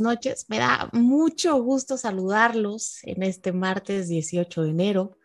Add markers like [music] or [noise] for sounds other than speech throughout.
noches. Me da mucho gusto saludarlos en este martes 18 de enero.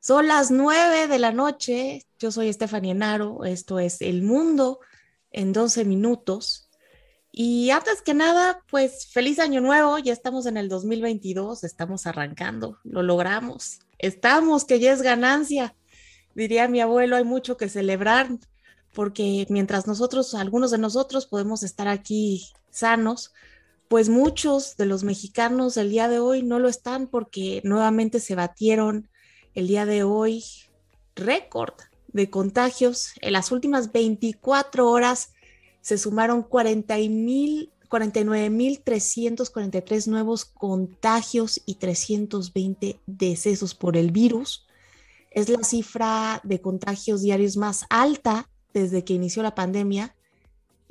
Son las 9 de la noche. Yo soy Estefania Enaro. Esto es El Mundo en 12 minutos. Y antes que nada, pues feliz año nuevo. Ya estamos en el 2022. Estamos arrancando. Lo logramos. Estamos, que ya es ganancia. Diría mi abuelo, hay mucho que celebrar porque mientras nosotros, algunos de nosotros podemos estar aquí sanos, pues muchos de los mexicanos el día de hoy no lo están porque nuevamente se batieron el día de hoy récord de contagios. En las últimas 24 horas se sumaron 40 49.343 nuevos contagios y 320 decesos por el virus. Es la cifra de contagios diarios más alta desde que inició la pandemia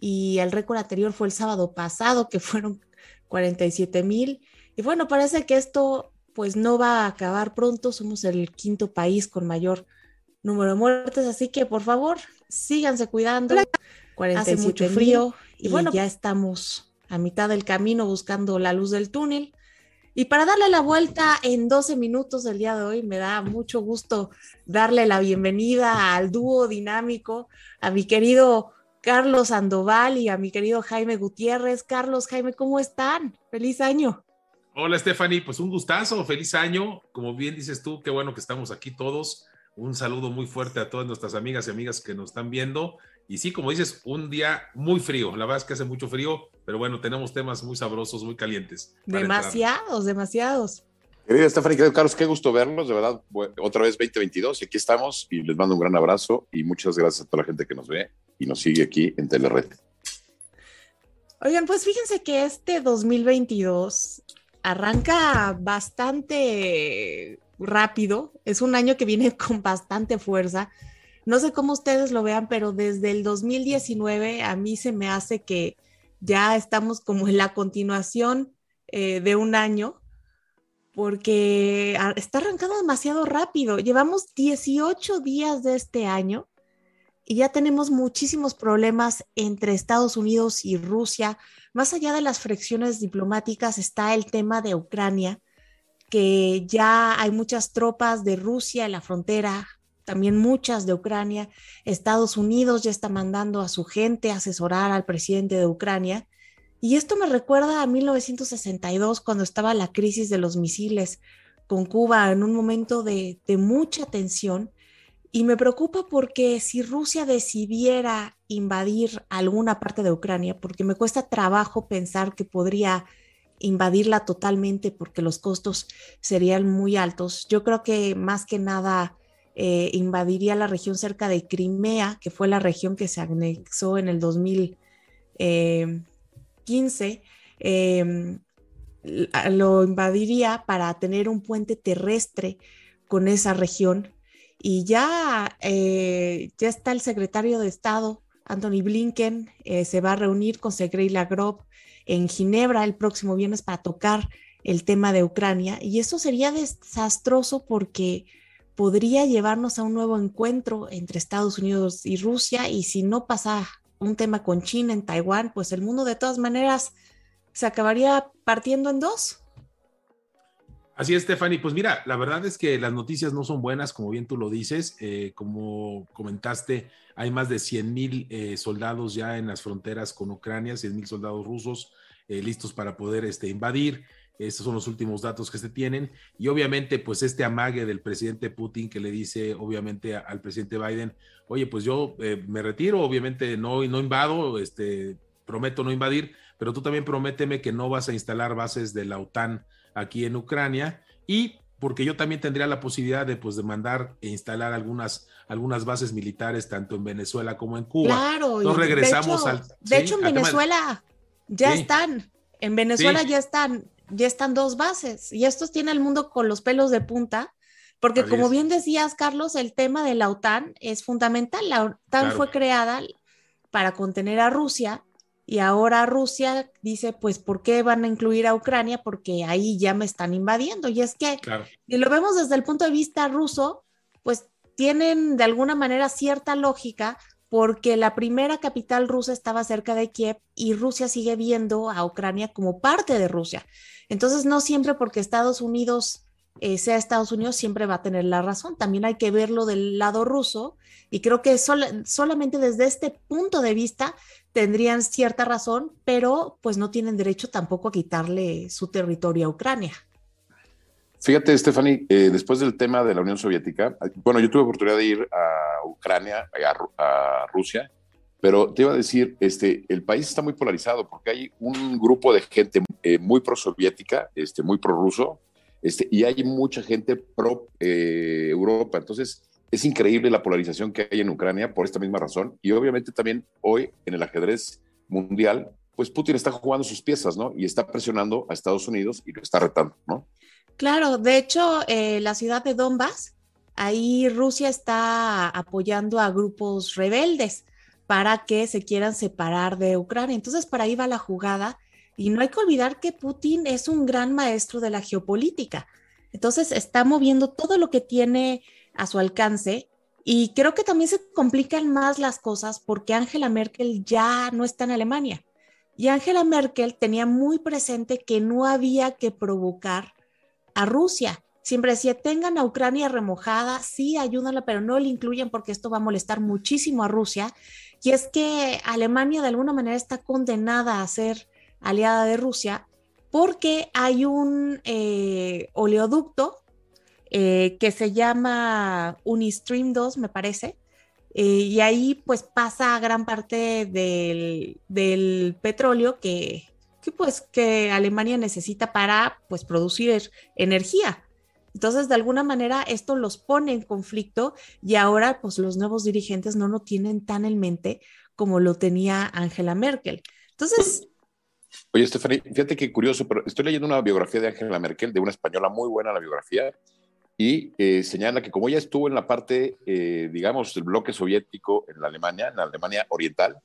y el récord anterior fue el sábado pasado, que fueron 47 mil. Y bueno, parece que esto pues no va a acabar pronto. Somos el quinto país con mayor número de muertes, así que por favor, síganse cuidando. 47 Hace mucho frío y, bueno, ya estamos a mitad del camino buscando la luz del túnel. Y para darle la vuelta en 12 minutos del día de hoy, me da mucho gusto darle la bienvenida al dúo dinámico, a mi querido Carlos Sandoval y a mi querido Jaime Gutiérrez. Carlos, Jaime, ¿cómo están? Feliz año. Hola Stephanie, pues un gustazo, feliz año. Como bien dices tú, qué bueno que estamos aquí todos. Un saludo muy fuerte a todas nuestras amigas y amigas que nos están viendo. Y sí, como dices, un día muy frío. La verdad es que hace mucho frío, pero bueno, tenemos temas muy sabrosos, muy calientes. Demasiados, demasiados. Querida Stephanie, querido Carlos, qué gusto verlos, de verdad, otra vez 2022 y aquí estamos y les mando un gran abrazo y muchas gracias a toda la gente que nos ve y nos sigue aquí en Telered. Oigan, pues fíjense que este 2022 arranca bastante rápido, es un año que viene [laughs] con bastante fuerza. No sé cómo ustedes lo vean, pero desde el 2019 a mí se me hace que ya estamos como en la continuación eh, de un año porque está arrancando demasiado rápido. Llevamos 18 días de este año y ya tenemos muchísimos problemas entre Estados Unidos y Rusia. Más allá de las fricciones diplomáticas está el tema de Ucrania, que ya hay muchas tropas de Rusia en la frontera, también muchas de Ucrania. Estados Unidos ya está mandando a su gente a asesorar al presidente de Ucrania. Y esto me recuerda a 1962, cuando estaba la crisis de los misiles con Cuba en un momento de, mucha tensión. Y me preocupa porque si Rusia decidiera invadir alguna parte de Ucrania, porque me cuesta trabajo pensar que podría invadirla totalmente porque los costos serían muy altos, yo creo que más que nada eh, invadiría la región cerca de Crimea, que fue la región que se anexó en el 2000. 15, em, lo invadiría para tener un puente terrestre con esa región. Y ya, eh, ya está el secretario de Estado, Anthony Blinken, eh, se va a reunir con Sergei Lavrov en Ginebra el próximo viernes para tocar el tema de Ucrania. Y eso sería desastroso porque podría llevarnos a un nuevo encuentro entre Estados Unidos y Rusia y si no pasa un tema con China en Taiwán, pues el mundo de todas maneras se acabaría partiendo en dos. Así es, Stephanie. Pues mira, la verdad es que las noticias no son buenas, como bien tú lo dices. Eh, como comentaste, hay más de 100 mil eh, soldados ya en las fronteras con Ucrania, 100 mil soldados rusos eh, listos para poder este, invadir. Estos son los últimos datos que se tienen. Y obviamente, pues este amague del presidente Putin que le dice, obviamente, al presidente Biden, oye, pues yo me retiro, obviamente no, no invado, este, prometo no invadir, pero tú también prométeme que no vas a instalar bases de la OTAN aquí en Ucrania y porque yo también tendría la posibilidad de, pues, de mandar e instalar algunas, algunas bases militares tanto en Venezuela como en Cuba. Claro, Nos regresamos al... De hecho, en Venezuela ya están, en Venezuela ya están ya están dos bases y estos tiene el mundo con los pelos de punta, porque como bien decías, Carlos, el tema de la OTAN es fundamental. La OTAN fue creada para contener a Rusia y ahora Rusia dice, pues, ¿por qué van a incluir a Ucrania? Porque ahí ya me están invadiendo. Y es que, y lo vemos desde el punto de vista ruso, pues tienen de alguna manera cierta lógica, porque la primera capital rusa estaba cerca de Kiev y Rusia sigue viendo a Ucrania como parte de Rusia. Entonces, no siempre porque Estados Unidos eh, sea Estados Unidos, siempre va a tener la razón. También hay que verlo del lado ruso y creo que solamente desde este punto de vista tendrían cierta razón, pero pues no tienen derecho tampoco a quitarle su territorio a Ucrania. Fíjate, Stephanie, eh, después del tema de la Unión Soviética, bueno, yo tuve oportunidad de ir a Ucrania, a, Rusia, pero te iba a decir, este, el país está muy polarizado porque hay un grupo de gente eh, muy pro-soviética, este, muy pro-ruso, este, y hay mucha gente pro eh, Europa. Entonces, es increíble la polarización que hay en Ucrania por esta misma razón. Y obviamente también hoy en el ajedrez mundial, pues Putin está jugando sus piezas, ¿no? Y está presionando a Estados Unidos y lo está retando, ¿no? Claro, de hecho, eh, la ciudad de Donbass, ahí Rusia está apoyando a grupos rebeldes para que se quieran separar de Ucrania. Entonces, para ahí va la jugada y no hay que olvidar que Putin es un gran maestro de la geopolítica. Entonces está moviendo todo lo que tiene a su alcance y creo que también se complican más las cosas porque Angela Merkel ya no está en Alemania. Y Angela Merkel tenía muy presente que no había que provocar a Rusia. Siempre decía, tengan a Ucrania remojada, sí, ayúdala, pero no le incluyan porque esto va a molestar muchísimo a Rusia. Y es que Alemania de alguna manera está condenada a ser aliada de Rusia, porque hay un eh, oleoducto eh, que se llama Unistream 2, me parece, eh, y ahí pues pasa gran parte del, petróleo que, pues que Alemania necesita para pues producir energía. Entonces, de alguna manera, esto los pone en conflicto y ahora, pues, los nuevos dirigentes no lo tienen tan en mente como lo tenía Angela Merkel. Entonces, Oye, Stephanie, fíjate qué curioso, pero estoy leyendo una biografía de Angela Merkel, de una española muy buena la biografía, y eh, señala que como ella estuvo en la parte, eh, digamos, del bloque soviético en la Alemania, en la Alemania oriental,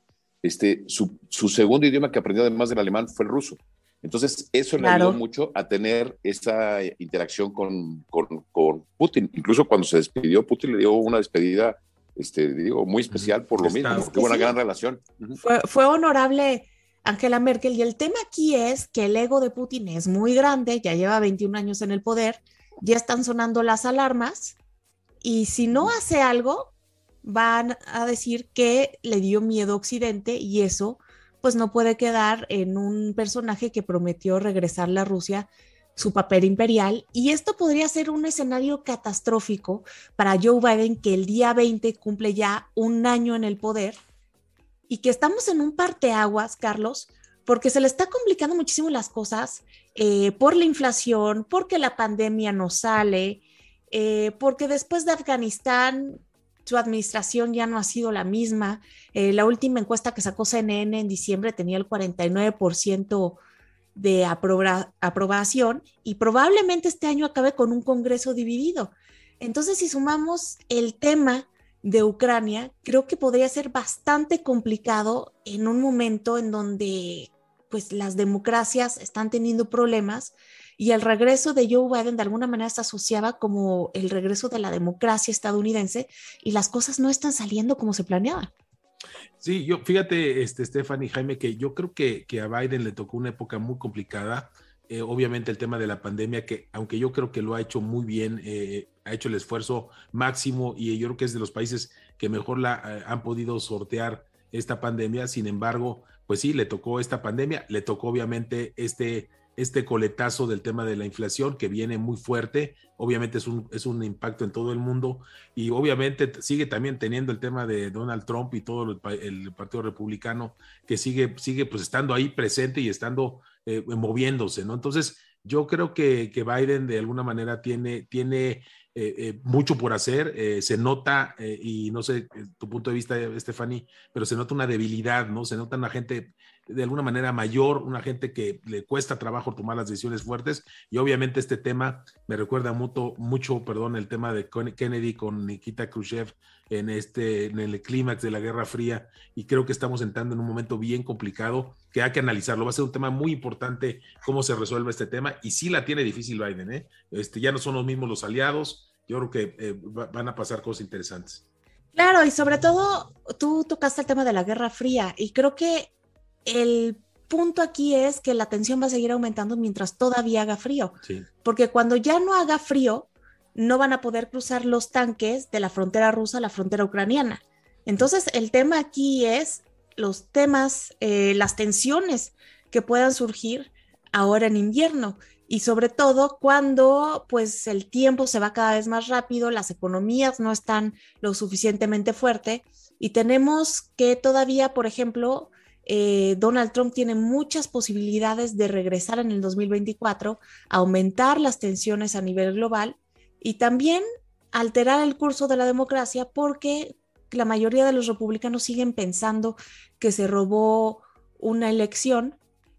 este, su, su, segundo idioma que aprendió además del alemán fue el ruso. Entonces, eso le ayudó mucho a tener esa interacción con, con, con, Putin. Incluso cuando se despidió, Putin le dio una despedida, este, digo, muy especial por lo mismo, porque hubo una gran relación. Fue, fue honorable Angela Merkel. Y el tema aquí es que el ego de Putin es muy grande, ya lleva 21 años en el poder, ya están sonando las alarmas y si no hace algo, van a decir que le dio miedo a Occidente y eso pues no puede quedar en un personaje que prometió regresarle a Rusia su papel imperial y esto podría ser un escenario catastrófico para Joe Biden que el día 20 cumple ya un año en el poder y que estamos en un parteaguas, Carlos, porque se le está complicando muchísimo las cosas eh, por la inflación, porque la pandemia no sale, eh, porque después de Afganistán su administración ya no ha sido la misma. Eh, la última encuesta que sacó CNN en diciembre tenía el 49% de aprobación y probablemente este año acabe con un Congreso dividido. Entonces, si sumamos el tema de Ucrania, creo que podría ser bastante complicado en un momento en donde pues las democracias están teniendo problemas y el regreso de Joe Biden de alguna manera se asociaba como el regreso de la democracia estadounidense y las cosas no están saliendo como se planeaba. Sí, yo fíjate, este, Stephanie Jaime, que yo creo que, que a Biden le tocó una época muy complicada eh, obviamente el tema de la pandemia, que aunque yo creo que lo ha hecho muy bien, eh, ha hecho el esfuerzo máximo y yo creo que es de los países que mejor la eh, han podido sortear esta pandemia. Sin embargo, pues sí, le tocó esta pandemia, le tocó obviamente este, este coletazo del tema de la inflación que viene muy fuerte. Obviamente es un, es un impacto en todo el mundo y obviamente sigue también teniendo el tema de Donald Trump y todo el, el Partido Republicano que sigue, sigue pues estando ahí presente y estando eh, moviéndose, ¿no? Entonces, yo creo que, que, Biden de alguna manera tiene, tiene eh, eh, mucho por hacer, se nota, y no sé tu punto de vista, Stephanie, pero se nota una debilidad, ¿no? Se nota una gente de alguna manera mayor, una gente que le cuesta trabajo tomar las decisiones fuertes, y obviamente este tema me recuerda mucho, mucho perdón, el tema de Kennedy con Nikita Khrushchev en, este, en el clímax de la Guerra Fría, y creo que estamos entrando en un momento bien complicado que hay que analizarlo. Va a ser un tema muy importante cómo se resuelve este tema y sí la tiene difícil Biden. ¿eh? Este, ya no son los mismos los aliados. Yo creo que eh, van a pasar cosas interesantes. Claro, y sobre todo tú tocaste el tema de la Guerra Fría y creo que el punto aquí es que la tensión va a seguir aumentando mientras todavía haga frío. Porque cuando ya no haga frío, no van a poder cruzar los tanques de la frontera rusa a la frontera ucraniana. Entonces, el tema aquí es los temas, eh, las tensiones que puedan surgir ahora en invierno y sobre todo cuando pues el tiempo se va cada vez más rápido, las economías no están lo suficientemente fuerte y tenemos que todavía, por ejemplo, eh, Donald Trump tiene muchas posibilidades de regresar en el 2024, aumentar las tensiones a nivel global y también alterar el curso de la democracia porque la mayoría de los republicanos siguen pensando que se robó una elección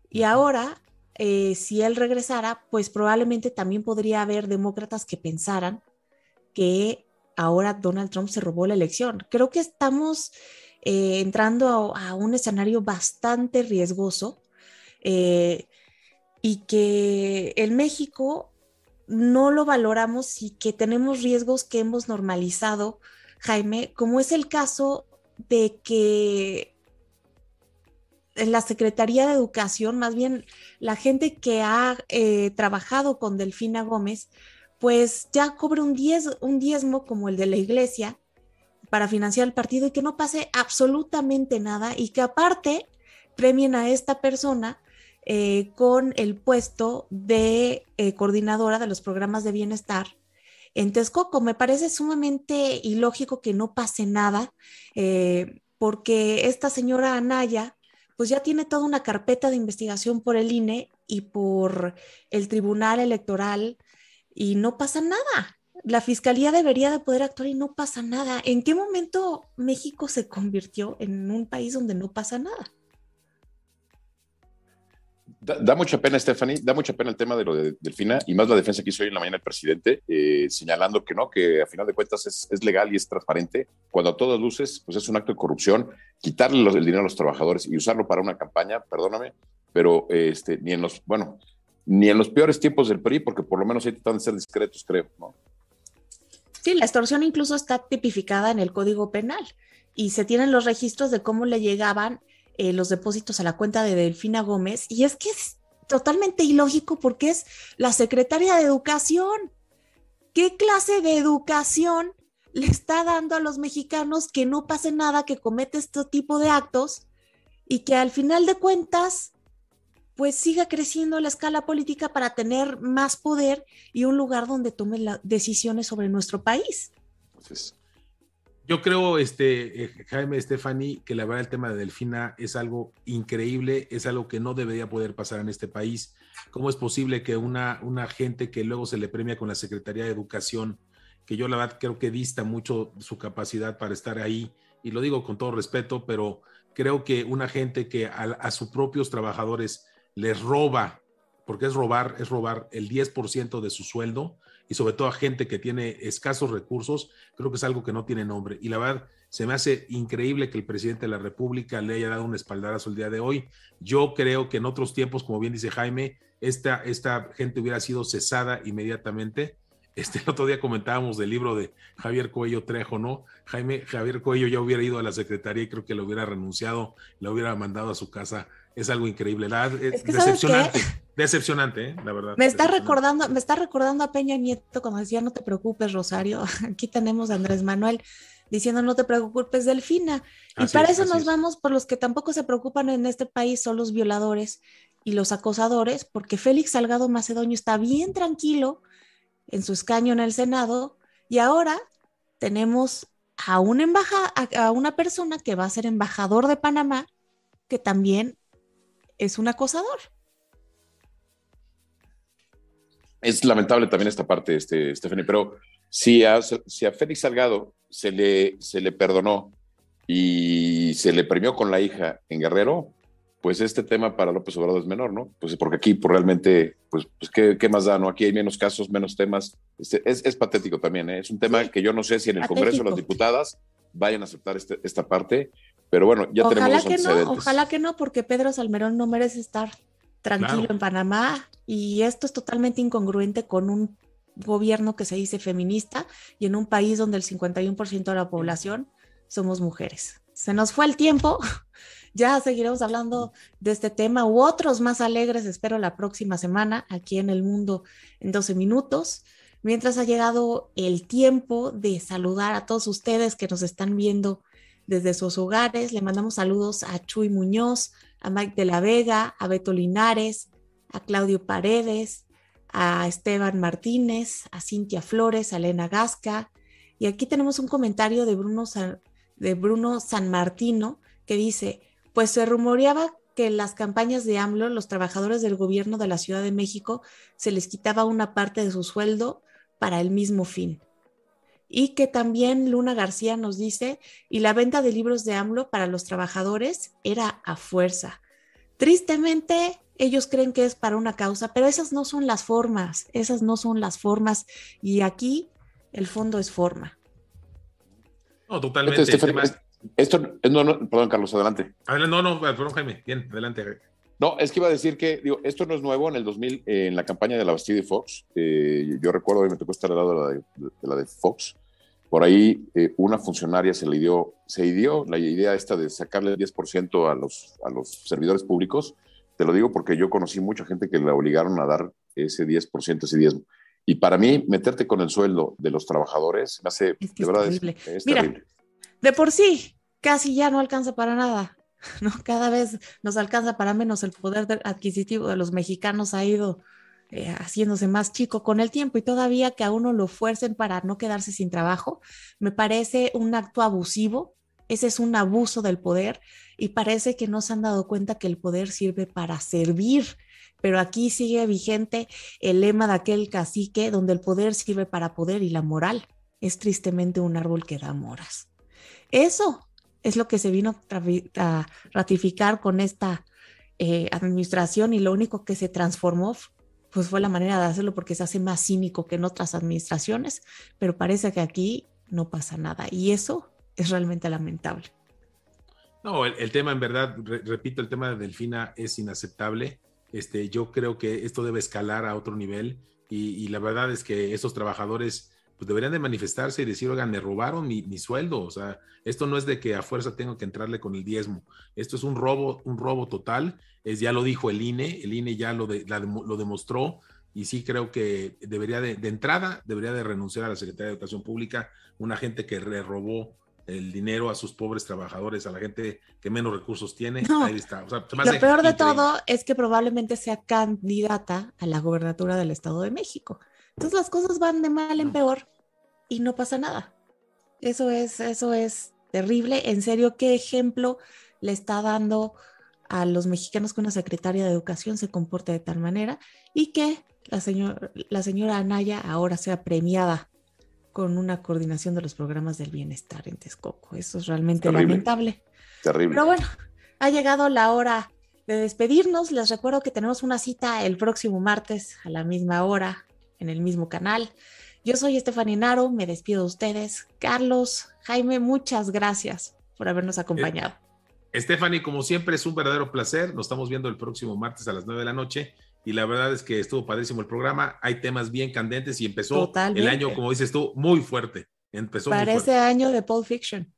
y ahora eh, si él regresara, pues probablemente también podría haber demócratas que pensaran que ahora Donald Trump se robó la elección. Creo que estamos eh, entrando a, un escenario bastante riesgoso eh, y que en México no lo valoramos y que tenemos riesgos que hemos normalizado, Jaime, como es el caso de que en la Secretaría de Educación, más bien la gente que ha eh, trabajado con Delfina Gómez, pues ya cobre un, un diezmo como el de la iglesia para financiar el partido y que no pase absolutamente nada y que aparte premien a esta persona eh, con el puesto de eh, coordinadora de los programas de bienestar en Texcoco. Me parece sumamente ilógico que no pase nada, porque esta señora Anaya pues ya tiene toda una carpeta de investigación por el INE y por el Tribunal Electoral y no pasa nada. La fiscalía debería de poder actuar y no pasa nada. ¿En qué momento México se convirtió en un país donde no pasa nada? Da, mucha pena, Stephanie, da mucha pena el tema de lo de Delfina y más la defensa que hizo hoy en la mañana el presidente, eh, señalando que no, que a final de cuentas es, legal y es transparente. Cuando a todas luces, pues es un acto de corrupción, quitarle el dinero a los trabajadores y usarlo para una campaña, perdóname, pero este, ni en los, bueno, ni en los peores tiempos del PRI, porque por lo menos ahí tratan de ser discretos, creo, ¿no? Sí, la extorsión incluso está tipificada en el Código Penal y se tienen los registros de cómo le llegaban eh, los depósitos a la cuenta de Delfina Gómez. Y es que es totalmente ilógico porque es la secretaria de Educación. ¿Qué clase de educación le está dando a los mexicanos que no pase nada, que comete este tipo de actos y que al final de cuentas pues siga creciendo la escala política para tener más poder y un lugar donde tome las decisiones sobre nuestro país. Yo creo, este, eh, Jaime Stephanie, que la verdad el tema de Delfina es algo increíble, es algo que no debería poder pasar en este país. ¿Cómo es posible que una, una gente que luego se le premia con la Secretaría de Educación, que yo la verdad creo que dista mucho su capacidad para estar ahí, y lo digo con todo respeto, pero creo que una gente que a, a sus propios trabajadores les roba, porque es robar, es robar el 10% de su sueldo, y sobre todo a gente que tiene escasos recursos, creo que es algo que no tiene nombre. Y la verdad, se me hace increíble que el presidente de la República le haya dado un espaldarazo el día de hoy. Yo creo que en otros tiempos, como bien dice Jaime, esta, esta gente hubiera sido cesada inmediatamente. Este otro día comentábamos del libro de Javier Cuello Trejo, ¿no? Jaime, Javier Cuello ya hubiera ido a la secretaría y creo que lo hubiera renunciado, lo hubiera mandado a su casa es algo increíble. La, es, decepcionante, decepcionante, ¿eh? la verdad. Me está recordando, me está recordando a Peña Nieto cuando decía no te preocupes, Rosario. [laughs] Aquí tenemos a Andrés Manuel diciendo no te preocupes, Delfina. Y para eso nos vamos por los que tampoco se preocupan en este país, son los violadores y los acosadores, porque Félix Salgado Macedonio está bien tranquilo en su escaño en el Senado y ahora tenemos a una, embaja, a una persona que va a ser embajador de Panamá que también es un acosador. Es lamentable también esta parte, este, Stephanie, pero si a, si a Félix Salgado se le, se le perdonó y se le premió con la hija en Guerrero, pues este tema para López Obrador es menor, ¿no? Pues porque aquí pues, realmente, pues, pues ¿qué, más da, no? Aquí hay menos casos, menos temas. Este, es, patético también, ¿eh? Es un tema que yo no sé si en el Congreso las diputadas vayan a aceptar este, esta parte, pero bueno, ya tenemos que no, ojalá que no, porque Pedro Salmerón no merece estar tranquilo en Panamá y esto es totalmente incongruente con un gobierno que se dice feminista y en un país donde el 51% de la población somos mujeres. Se nos fue el tiempo. [laughs] Ya seguiremos hablando de este tema u otros más alegres, espero la próxima semana, aquí en El Mundo en 12 minutos. Mientras ha llegado el tiempo de saludar a todos ustedes que nos están viendo desde sus hogares, le mandamos saludos a Chuy Muñoz, a Mike de la Vega, a Beto Linares, a Claudio Paredes, a Esteban Martínez, a Cintia Flores, a Elena Gasca. Y aquí tenemos un comentario de Bruno San, de Bruno San Martino que dice, pues se rumoreaba que en las campañas de AMLO los trabajadores del gobierno de la Ciudad de México se les quitaba una parte de su sueldo para el mismo fin. Y que también Luna García nos dice, y la venta de libros de AMLO para los trabajadores era a fuerza. Tristemente, ellos creen que es para una causa, pero esas no son las formas, esas no son las formas. Y aquí el fondo es forma. No, totalmente. Este, esto, no, no, perdón, Carlos, adelante. No, no, perdón, Jaime, bien, adelante. No, es que iba a decir que, digo, esto no es nuevo en el 2000, en la campaña de la Bastille de Fox. Eh, yo recuerdo, y me tocó estar al lado de la de, Fox. Por ahí, eh, una funcionaria se le dio, se dio la idea esta de sacarle el 10% a los, a los servidores públicos. Te lo digo porque yo conocí mucha gente que le obligaron a dar ese 10%, ese diezmo. Y para mí, meterte con el sueldo de los trabajadores me hace, de verdad, es, terrible. De por sí, casi ya no alcanza para nada. [laughs] ¿no? Cada vez nos alcanza para menos el poder adquisitivo de los mexicanos ha ido eh, haciéndose más chico con el tiempo y todavía que a uno lo fuercen para no quedarse sin trabajo, me parece un acto abusivo. Ese es un abuso del poder y parece que no se han dado cuenta que el poder sirve para servir. Pero aquí sigue vigente el lema de aquel cacique donde el poder sirve para poder y la moral es tristemente un árbol que da moras. Eso es lo que se vino a ratificar con esta eh, administración y lo único que se transformó pues fue la manera de hacerlo porque se hace más cínico que en otras administraciones, pero parece que aquí no pasa nada y eso es realmente lamentable. No, el, tema en verdad, repito, el tema de Delfina es inaceptable. Este, yo creo que esto debe escalar a otro nivel y, y la verdad es que esos trabajadores pues deberían de manifestarse y decir, oigan, me robaron mi, sueldo. O sea, esto no es de que a fuerza tengo que entrarle con el diezmo. Esto es un robo, un robo total. Es, ya lo dijo el INE, el INE ya lo, lo demostró y sí creo que debería de, de, entrada, debería de renunciar a la Secretaría de Educación Pública, una gente que le robó el dinero a sus pobres trabajadores, a la gente que menos recursos tiene. Ahí está. lo peor de todo es que probablemente sea candidata a la gobernatura del Estado de México. Entonces las cosas van de mal en peor y no pasa nada. Eso es, eso es terrible. En serio, ¿qué ejemplo le está dando a los mexicanos que una secretaria de educación se comporte de tal manera y que la, señor, la señora Anaya ahora sea premiada con una coordinación de los programas del bienestar en Texcoco? Eso es realmente lamentable. Terrible. Pero bueno, ha llegado la hora de despedirnos. Les recuerdo que tenemos una cita el próximo martes a la misma hora en el mismo canal. Yo soy Estefanía Naro, me despido de ustedes. Carlos, Jaime, muchas gracias por habernos acompañado. Eh, Stephanie, como siempre, es un verdadero placer. Nos estamos viendo el próximo martes a las 9 de la noche. Y la verdad es que estuvo padrísimo el programa. Hay temas bien candentes y empezó el año, como dices tú, muy fuerte. Empezó Parece año de Pulp Fiction.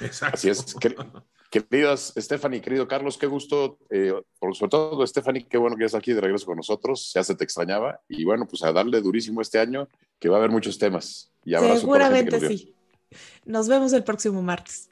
Exacto. Así es. [laughs] Queridas Stephanie, querido Carlos, qué gusto, eh, por sobre todo Stephanie, qué bueno que estás aquí de regreso con nosotros, ya se te extrañaba y bueno, pues a darle durísimo este año, que va a haber muchos temas. Y Seguramente sí. Nos vemos el próximo martes.